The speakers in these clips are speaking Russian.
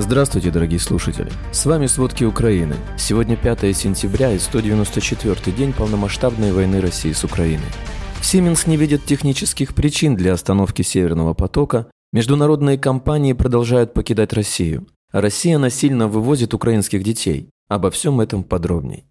Здравствуйте, дорогие слушатели! С вами «Сводки Украины». Сегодня 5 сентября и 194 день полномасштабной войны России с Украиной. В Сименс не видят технических причин для остановки Северного потока, международные компании продолжают покидать Россию, а Россия насильно вывозит украинских детей. Обо всем этом подробней.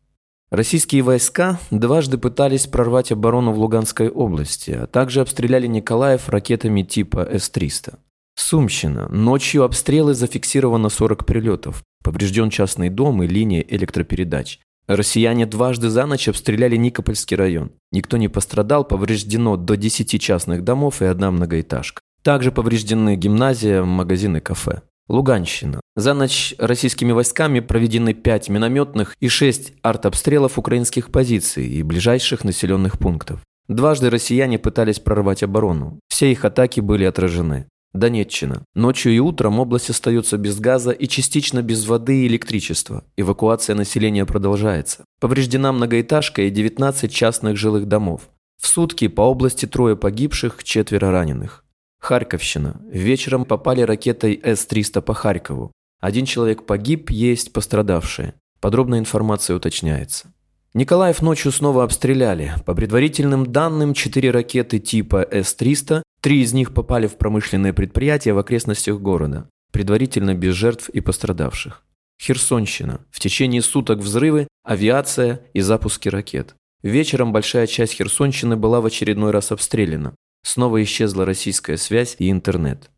Российские войска дважды пытались прорвать оборону в Луганской области, а также обстреляли Николаев ракетами типа С-300. Сумщина. Ночью обстрелы зафиксировано 40 прилетов. Поврежден частный дом и линия электропередач. Россияне дважды за ночь обстреляли Никопольский район. Никто не пострадал, повреждено до 10 частных домов и одна многоэтажка. Также повреждены гимназия, магазины, кафе. Луганщина. За ночь российскими войсками проведены 5 минометных и 6 артобстрелов украинских позиций и ближайших населенных пунктов. Дважды россияне пытались прорвать оборону. Все их атаки были отражены. Донеччина. Ночью и утром область остается без газа и частично без воды и электричества. Эвакуация населения продолжается. Повреждена многоэтажка и 19 частных жилых домов. В сутки по области трое погибших, четверо раненых. Харьковщина. Вечером попали ракетой С-300 по Харькову. Один человек погиб, есть пострадавшие. Подробная информация уточняется. Николаев ночью снова обстреляли. По предварительным данным, четыре ракеты типа С-300, три из них попали в промышленные предприятия в окрестностях города, предварительно без жертв и пострадавших. Херсонщина. В течение суток взрывы, авиация и запуски ракет. Вечером большая часть Херсонщины была в очередной раз обстреляна. Снова исчезла российская связь и интернет.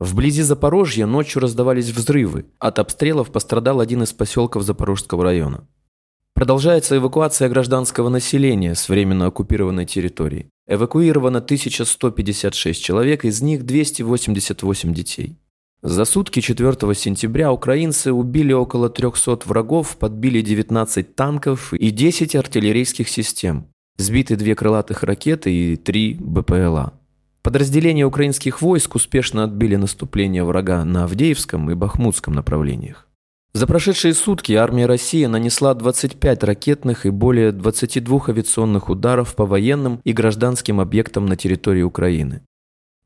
Вблизи Запорожья ночью раздавались взрывы. От обстрелов пострадал один из поселков Запорожского района. Продолжается эвакуация гражданского населения с временно оккупированной территории. Эвакуировано 1156 человек, из них 288 детей. За сутки 4 сентября украинцы убили около 300 врагов, подбили 19 танков и 10 артиллерийских систем. Сбиты две крылатых ракеты и три БПЛА. Подразделения украинских войск успешно отбили наступление врага на Авдеевском и Бахмутском направлениях. За прошедшие сутки армия России нанесла 25 ракетных и более 22 авиационных ударов по военным и гражданским объектам на территории Украины.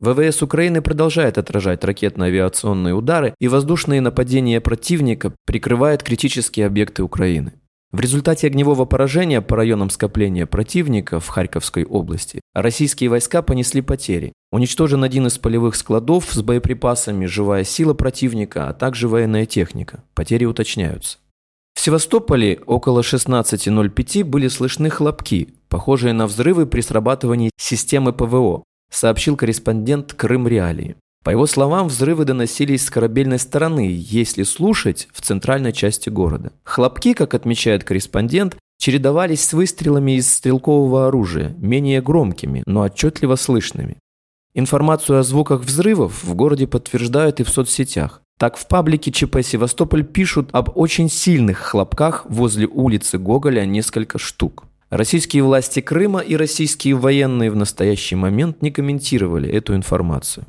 ВВС Украины продолжает отражать ракетно-авиационные удары и воздушные нападения противника прикрывает критические объекты Украины. В результате огневого поражения по районам скопления противника в Харьковской области российские войска понесли потери. Уничтожен один из полевых складов с боеприпасами, живая сила противника, а также военная техника. Потери уточняются. В Севастополе около 16.05 были слышны хлопки, похожие на взрывы при срабатывании системы ПВО, сообщил корреспондент Крым Реалии. По его словам, взрывы доносились с корабельной стороны, если слушать, в центральной части города. Хлопки, как отмечает корреспондент, чередовались с выстрелами из стрелкового оружия, менее громкими, но отчетливо слышными. Информацию о звуках взрывов в городе подтверждают и в соцсетях. Так в паблике ЧП Севастополь пишут об очень сильных хлопках возле улицы Гоголя несколько штук. Российские власти Крыма и российские военные в настоящий момент не комментировали эту информацию.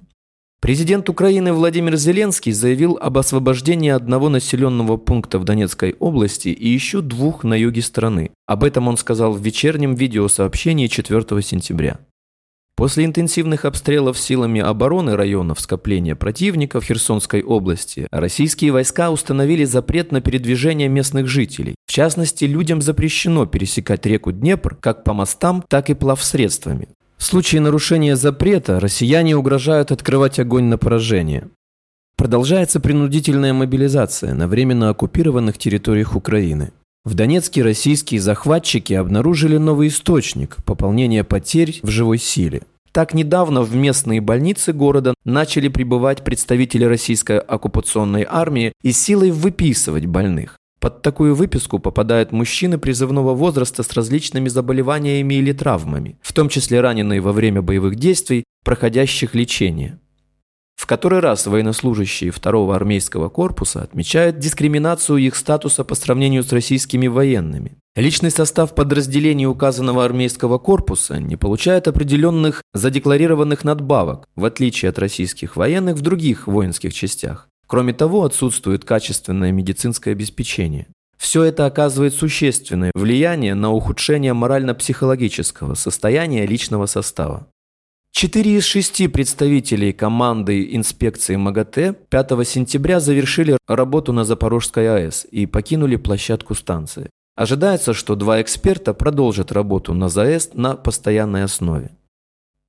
Президент Украины Владимир Зеленский заявил об освобождении одного населенного пункта в Донецкой области и еще двух на юге страны. Об этом он сказал в вечернем видеосообщении 4 сентября. После интенсивных обстрелов силами обороны районов скопления противника в Херсонской области, российские войска установили запрет на передвижение местных жителей. В частности, людям запрещено пересекать реку Днепр как по мостам, так и плавсредствами. В случае нарушения запрета россияне угрожают открывать огонь на поражение. Продолжается принудительная мобилизация на временно оккупированных территориях Украины. В Донецке российские захватчики обнаружили новый источник пополнения потерь в живой силе. Так недавно в местные больницы города начали прибывать представители российской оккупационной армии и силой выписывать больных. Под такую выписку попадают мужчины призывного возраста с различными заболеваниями или травмами, в том числе раненые во время боевых действий, проходящих лечение. В который раз военнослужащие второго армейского корпуса отмечают дискриминацию их статуса по сравнению с российскими военными. Личный состав подразделений указанного армейского корпуса не получает определенных задекларированных надбавок, в отличие от российских военных в других воинских частях. Кроме того, отсутствует качественное медицинское обеспечение. Все это оказывает существенное влияние на ухудшение морально-психологического состояния личного состава. Четыре из шести представителей команды инспекции МАГАТЭ 5 сентября завершили работу на Запорожской АЭС и покинули площадку станции. Ожидается, что два эксперта продолжат работу на ЗАЭС на постоянной основе.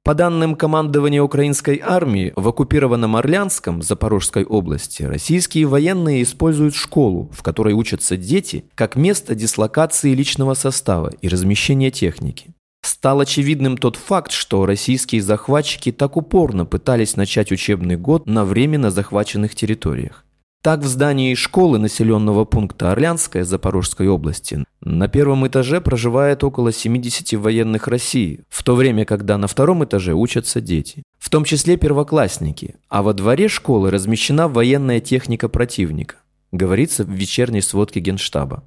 По данным командования украинской армии, в оккупированном Орлянском, Запорожской области, российские военные используют школу, в которой учатся дети, как место дислокации личного состава и размещения техники. Стал очевидным тот факт, что российские захватчики так упорно пытались начать учебный год на временно захваченных территориях. Так в здании школы населенного пункта Орлянская Запорожской области на первом этаже проживает около 70 военных России, в то время, когда на втором этаже учатся дети, в том числе первоклассники, а во дворе школы размещена военная техника противника, говорится в вечерней сводке Генштаба.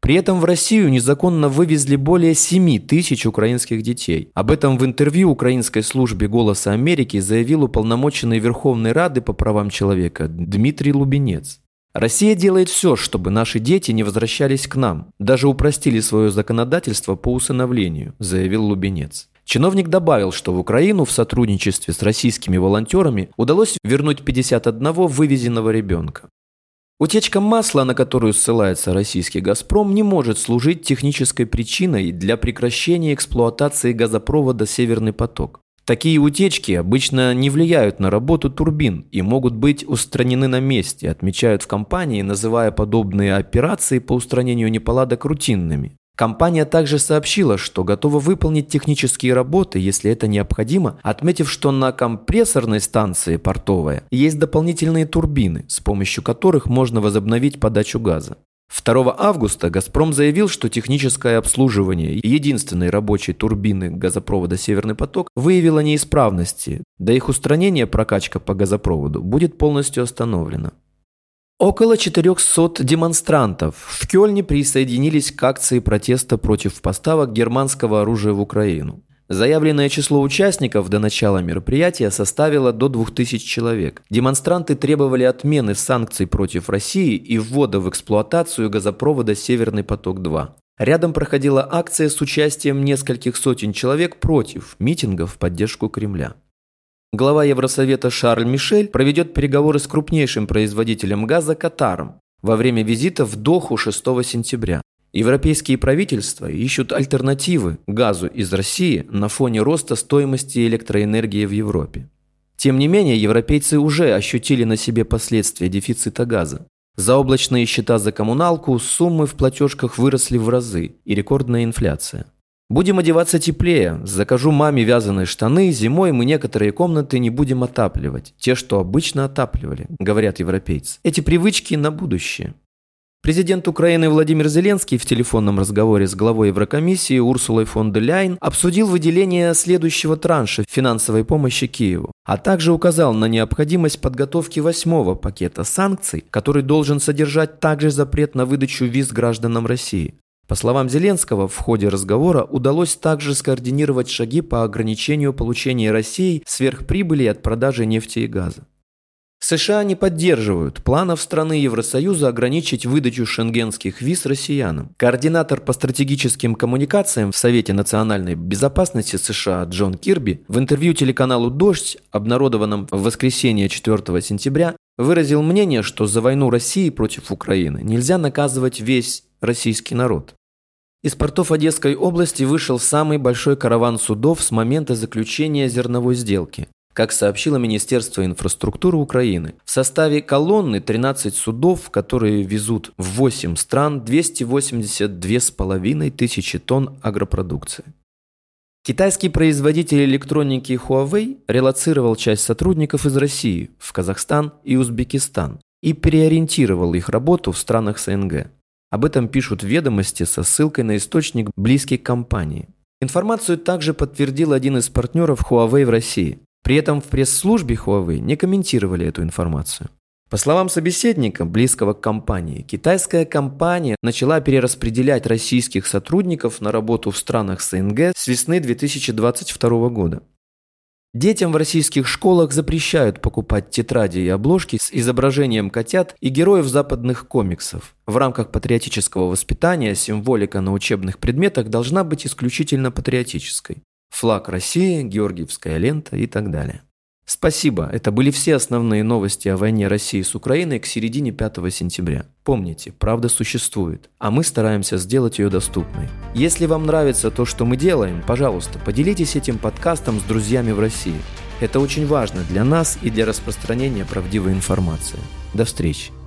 При этом в Россию незаконно вывезли более 7 тысяч украинских детей. Об этом в интервью украинской службе «Голоса Америки» заявил уполномоченный Верховной Рады по правам человека Дмитрий Лубенец. Россия делает все, чтобы наши дети не возвращались к нам. Даже упростили свое законодательство по усыновлению, заявил Лубенец. Чиновник добавил, что в Украину в сотрудничестве с российскими волонтерами удалось вернуть 51 вывезенного ребенка. Утечка масла, на которую ссылается российский «Газпром», не может служить технической причиной для прекращения эксплуатации газопровода «Северный поток». Такие утечки обычно не влияют на работу турбин и могут быть устранены на месте, отмечают в компании, называя подобные операции по устранению неполадок рутинными. Компания также сообщила, что готова выполнить технические работы, если это необходимо, отметив, что на компрессорной станции портовая есть дополнительные турбины, с помощью которых можно возобновить подачу газа. 2 августа «Газпром» заявил, что техническое обслуживание единственной рабочей турбины газопровода «Северный поток» выявило неисправности. До их устранения прокачка по газопроводу будет полностью остановлена. Около 400 демонстрантов в Кёльне присоединились к акции протеста против поставок германского оружия в Украину. Заявленное число участников до начала мероприятия составило до 2000 человек. Демонстранты требовали отмены санкций против России и ввода в эксплуатацию газопровода «Северный поток-2». Рядом проходила акция с участием нескольких сотен человек против митингов в поддержку Кремля. Глава Евросовета Шарль Мишель проведет переговоры с крупнейшим производителем газа Катаром во время визита в Доху 6 сентября. Европейские правительства ищут альтернативы газу из России на фоне роста стоимости электроэнергии в Европе. Тем не менее, европейцы уже ощутили на себе последствия дефицита газа. Заоблачные счета за коммуналку, суммы в платежках выросли в разы и рекордная инфляция. Будем одеваться теплее. Закажу маме вязаные штаны. Зимой мы некоторые комнаты не будем отапливать. Те, что обычно отапливали, говорят европейцы. Эти привычки на будущее. Президент Украины Владимир Зеленский в телефонном разговоре с главой Еврокомиссии Урсулой фон де Ляйн обсудил выделение следующего транша финансовой помощи Киеву, а также указал на необходимость подготовки восьмого пакета санкций, который должен содержать также запрет на выдачу виз гражданам России. По словам Зеленского, в ходе разговора удалось также скоординировать шаги по ограничению получения Россией сверхприбыли от продажи нефти и газа. США не поддерживают планов страны Евросоюза ограничить выдачу шенгенских виз россиянам. Координатор по стратегическим коммуникациям в Совете национальной безопасности США Джон Кирби в интервью телеканалу «Дождь», обнародованном в воскресенье 4 сентября, выразил мнение, что за войну России против Украины нельзя наказывать весь российский народ. Из портов Одесской области вышел самый большой караван судов с момента заключения зерновой сделки. Как сообщило Министерство инфраструктуры Украины, в составе колонны 13 судов, которые везут в 8 стран 282,5 тысячи тонн агропродукции. Китайский производитель электроники Huawei релацировал часть сотрудников из России в Казахстан и Узбекистан и переориентировал их работу в странах СНГ. Об этом пишут ведомости со ссылкой на источник, близкий к компании. Информацию также подтвердил один из партнеров Huawei в России. При этом в пресс-службе Huawei не комментировали эту информацию. По словам собеседника, близкого к компании, китайская компания начала перераспределять российских сотрудников на работу в странах СНГ с весны 2022 года. Детям в российских школах запрещают покупать тетради и обложки с изображением котят и героев западных комиксов. В рамках патриотического воспитания символика на учебных предметах должна быть исключительно патриотической. Флаг России, Георгиевская лента и так далее. Спасибо, это были все основные новости о войне России с Украиной к середине 5 сентября. Помните, правда существует, а мы стараемся сделать ее доступной. Если вам нравится то, что мы делаем, пожалуйста, поделитесь этим подкастом с друзьями в России. Это очень важно для нас и для распространения правдивой информации. До встречи.